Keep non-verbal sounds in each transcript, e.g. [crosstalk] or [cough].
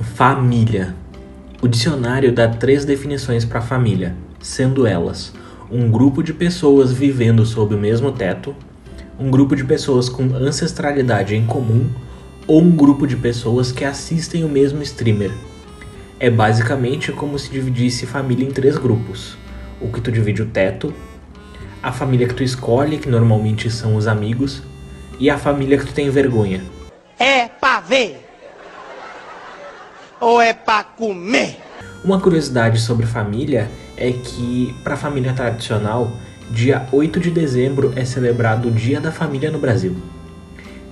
Família. O dicionário dá três definições para família, sendo elas um grupo de pessoas vivendo sob o mesmo teto, um grupo de pessoas com ancestralidade em comum ou um grupo de pessoas que assistem o mesmo streamer. É basicamente como se dividisse família em três grupos: o que tu divide o teto, a família que tu escolhe, que normalmente são os amigos, e a família que tu tem vergonha. É pra ver ou é pra comer? Uma curiosidade sobre família é que, para a família tradicional, dia 8 de dezembro é celebrado o Dia da Família no Brasil.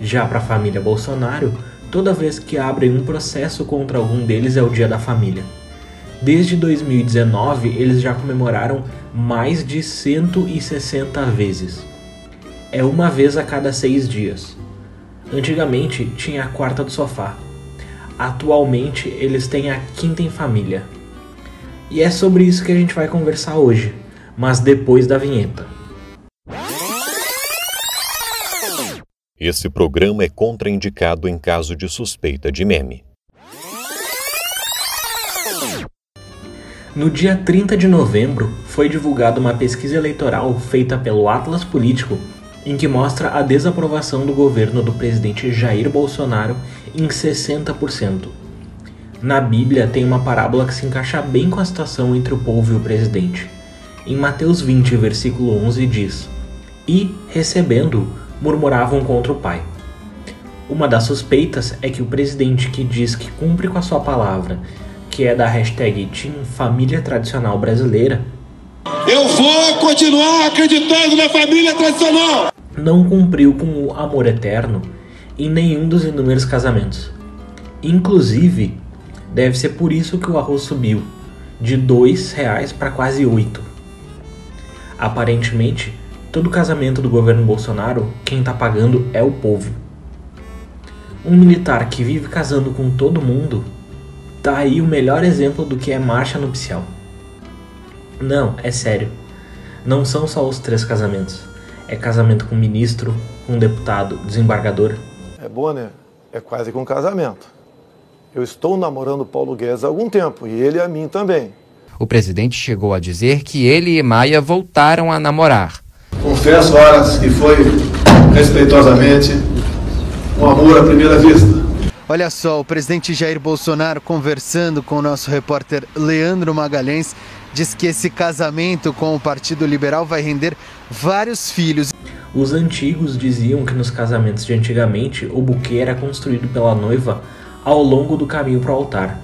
Já para a família Bolsonaro, toda vez que abrem um processo contra algum deles é o Dia da Família. Desde 2019, eles já comemoraram mais de 160 vezes. É uma vez a cada seis dias. Antigamente tinha a quarta do sofá. Atualmente eles têm a quinta em família. E é sobre isso que a gente vai conversar hoje, mas depois da vinheta. Esse programa é contraindicado em caso de suspeita de meme. No dia 30 de novembro, foi divulgada uma pesquisa eleitoral feita pelo Atlas Político, em que mostra a desaprovação do governo do presidente Jair Bolsonaro em 60%. Na Bíblia tem uma parábola que se encaixa bem com a situação entre o povo e o presidente. Em Mateus 20, versículo 11 diz: E, recebendo, murmuravam contra o Pai. Uma das suspeitas é que o presidente que diz que cumpre com a sua palavra, que é da hashtag Team Família Tradicional Brasileira, eu vou continuar acreditando na família tradicional! Não cumpriu com o amor eterno em nenhum dos inúmeros casamentos. Inclusive, Deve ser por isso que o arroz subiu de dois reais para quase oito. Aparentemente, todo casamento do governo Bolsonaro, quem está pagando é o povo. Um militar que vive casando com todo mundo, tá aí o melhor exemplo do que é marcha nupcial. Não, é sério. Não são só os três casamentos. É casamento com ministro, com deputado, desembargador. É bom, né? É quase que um casamento. Eu estou namorando Paulo Guedes há algum tempo e ele a mim também. O presidente chegou a dizer que ele e Maia voltaram a namorar. Confesso, horas, que foi respeitosamente um amor à primeira vista. Olha só, o presidente Jair Bolsonaro conversando com o nosso repórter Leandro Magalhães diz que esse casamento com o Partido Liberal vai render vários filhos. Os antigos diziam que nos casamentos de antigamente o buquê era construído pela noiva ao longo do caminho para o altar.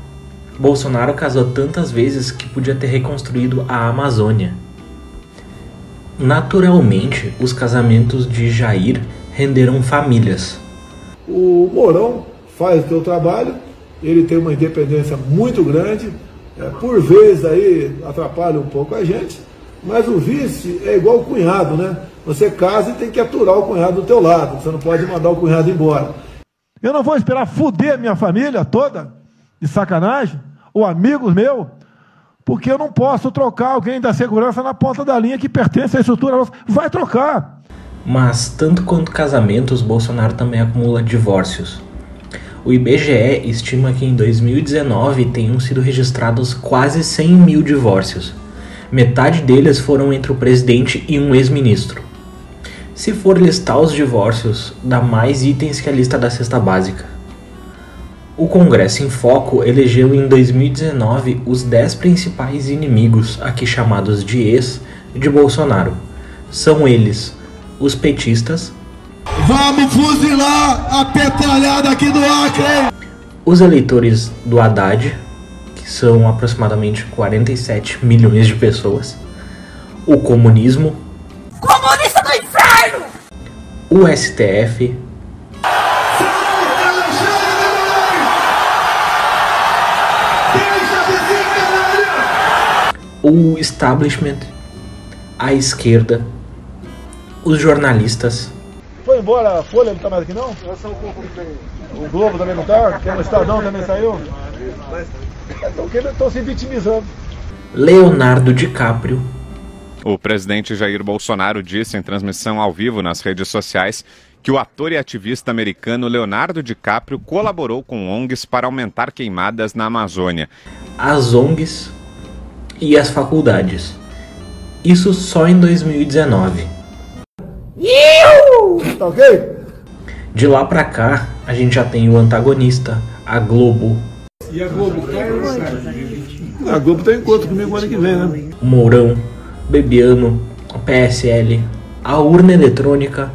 Bolsonaro casou tantas vezes que podia ter reconstruído a Amazônia. Naturalmente, os casamentos de Jair renderam famílias. O Mourão faz o seu trabalho, ele tem uma independência muito grande, é, por vezes aí atrapalha um pouco a gente, mas o vice é igual o cunhado, né? Você casa e tem que aturar o cunhado do teu lado, você não pode mandar o cunhado embora. Eu não vou esperar fuder minha família toda, de sacanagem, ou amigos meus, porque eu não posso trocar alguém da segurança na ponta da linha que pertence à estrutura nossa. Vai trocar. Mas, tanto quanto casamentos, Bolsonaro também acumula divórcios. O IBGE estima que em 2019 tenham sido registrados quase 100 mil divórcios. Metade deles foram entre o presidente e um ex-ministro. Se for listar os divórcios, dá mais itens que a lista da cesta básica. O Congresso em Foco elegeu em 2019 os 10 principais inimigos, aqui chamados de ex, de Bolsonaro. São eles os petistas. Vamos fuzilar a petralhada aqui do Acre! Os eleitores do Haddad, que são aproximadamente 47 milhões de pessoas. O comunismo. Comunista do inferno! O STF. O establishment, a esquerda, os jornalistas. Embora a Folha, não tá mais aqui não? O Globo também não tá? Porque o Estadão também saiu? Estão se vitimizando. Leonardo DiCaprio. O presidente Jair Bolsonaro disse em transmissão ao vivo nas redes sociais que o ator e ativista americano Leonardo DiCaprio colaborou com ONGs para aumentar queimadas na Amazônia. As ONGs e as faculdades. Isso só em 2019. Tá ok? De lá pra cá, a gente já tem o antagonista, a Globo, E a Globo? A Globo tem encontro comigo ano que vem, né? o Mourão, Bebiano, o PSL, a urna eletrônica,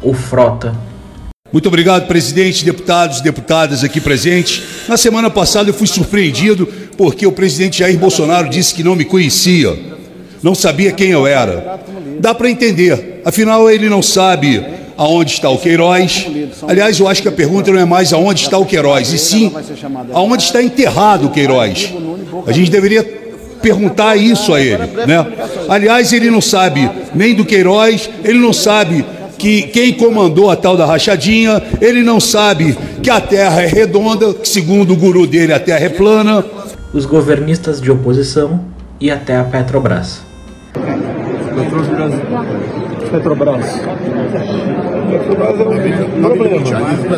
o Frota, Muito obrigado, presidente, deputados e deputadas aqui presentes. Na semana passada eu fui surpreendido porque o presidente Jair Bolsonaro disse que não me conhecia, não sabia quem eu era. Dá para entender, afinal ele não sabe aonde está o Queiroz. Aliás, eu acho que a pergunta não é mais aonde está o Queiroz, e sim aonde está enterrado o Queiroz. A gente deveria perguntar isso a ele, né? Aliás, ele não sabe nem do Queiroz, ele não sabe que quem comandou a tal da rachadinha, ele não sabe que a Terra é redonda, que segundo o guru dele a Terra é plana. os governistas de oposição e até a Petrobras. Petrobras. Petrobras é um problema.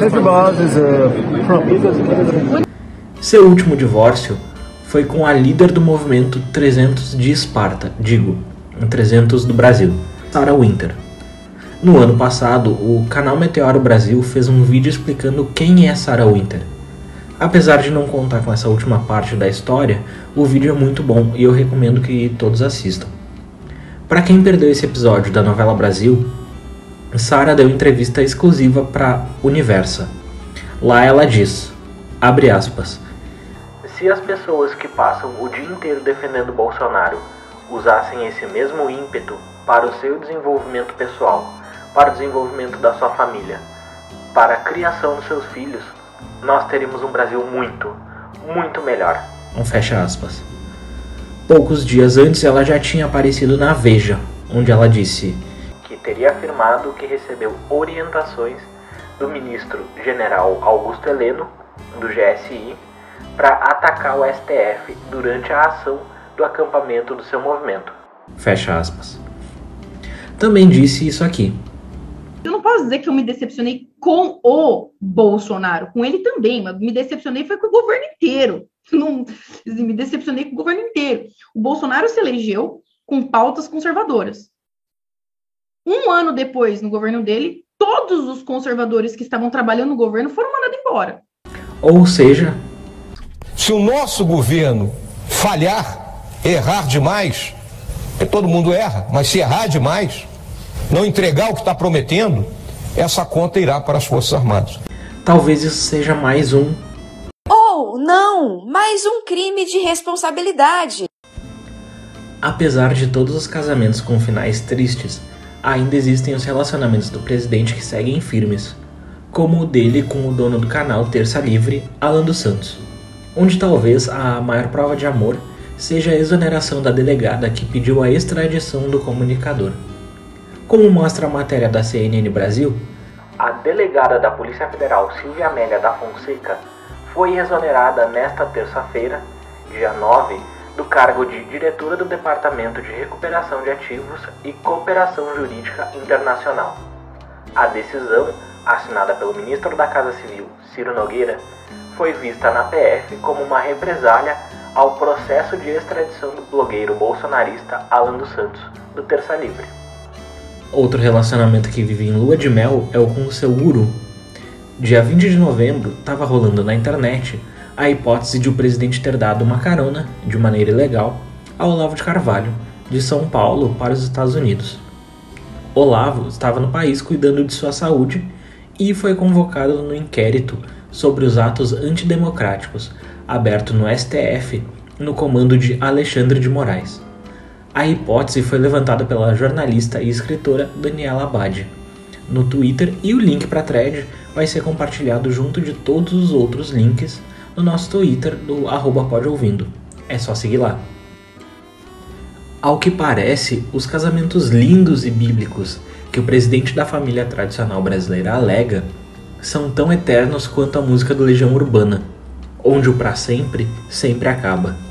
Petrobras é Seu último divórcio foi com a líder do movimento 300 de Esparta, digo, 300 do Brasil, Sarah Winter. No ano passado, o canal Meteoro Brasil fez um vídeo explicando quem é Sarah Winter. Apesar de não contar com essa última parte da história, o vídeo é muito bom e eu recomendo que todos assistam. Para quem perdeu esse episódio da novela Brasil, Sarah deu entrevista exclusiva para Universa. Lá ela diz, abre aspas, se as pessoas que passam o dia inteiro defendendo Bolsonaro usassem esse mesmo ímpeto para o seu desenvolvimento pessoal, para o desenvolvimento da sua família, para a criação dos seus filhos, nós teríamos um Brasil muito, muito melhor. Um fecha aspas. Poucos dias antes ela já tinha aparecido na Veja, onde ela disse que teria afirmado que recebeu orientações do ministro general Augusto Heleno, do GSI, para atacar o STF durante a ação do acampamento do seu movimento. Fecha aspas. Também disse isso aqui. Eu não posso dizer que eu me decepcionei com o Bolsonaro, com ele também, mas me decepcionei foi com o governo inteiro. [laughs] Não, me decepcionei com o governo inteiro. O Bolsonaro se elegeu com pautas conservadoras. Um ano depois, no governo dele, todos os conservadores que estavam trabalhando no governo foram mandados embora. Ou seja, Se o nosso governo falhar, errar demais, porque todo mundo erra, mas se errar demais, não entregar o que está prometendo, essa conta irá para as Forças Armadas. talvez isso seja mais um Ou não, mais um crime de responsabilidade. Apesar de todos os casamentos com finais tristes, ainda existem os relacionamentos do presidente que seguem firmes, como o dele com o dono do canal Terça Livre, Alan dos Santos, onde talvez a maior prova de amor seja a exoneração da delegada que pediu a extradição do comunicador. Como mostra a matéria da CNN Brasil, a delegada da Polícia Federal Silvia Amélia da Fonseca foi exonerada nesta terça-feira, dia 9, do cargo de diretora do Departamento de Recuperação de Ativos e Cooperação Jurídica Internacional. A decisão, assinada pelo ministro da Casa Civil, Ciro Nogueira, foi vista na PF como uma represália ao processo de extradição do blogueiro bolsonarista Alan dos Santos, do Terça Livre. Outro relacionamento que vive em lua de mel é o com o seu guru. Dia 20 de novembro, estava rolando na internet a hipótese de o presidente ter dado uma carona, de maneira ilegal, a Olavo de Carvalho, de São Paulo para os Estados Unidos. Olavo estava no país cuidando de sua saúde e foi convocado no inquérito sobre os atos antidemocráticos, aberto no STF, no comando de Alexandre de Moraes. A hipótese foi levantada pela jornalista e escritora Daniela Abad no Twitter e o link para a thread vai ser compartilhado junto de todos os outros links no nosso Twitter do arroba. É só seguir lá. Ao que parece, os casamentos lindos e bíblicos que o presidente da família tradicional brasileira alega são tão eternos quanto a música do Legião Urbana, onde o pra sempre sempre acaba.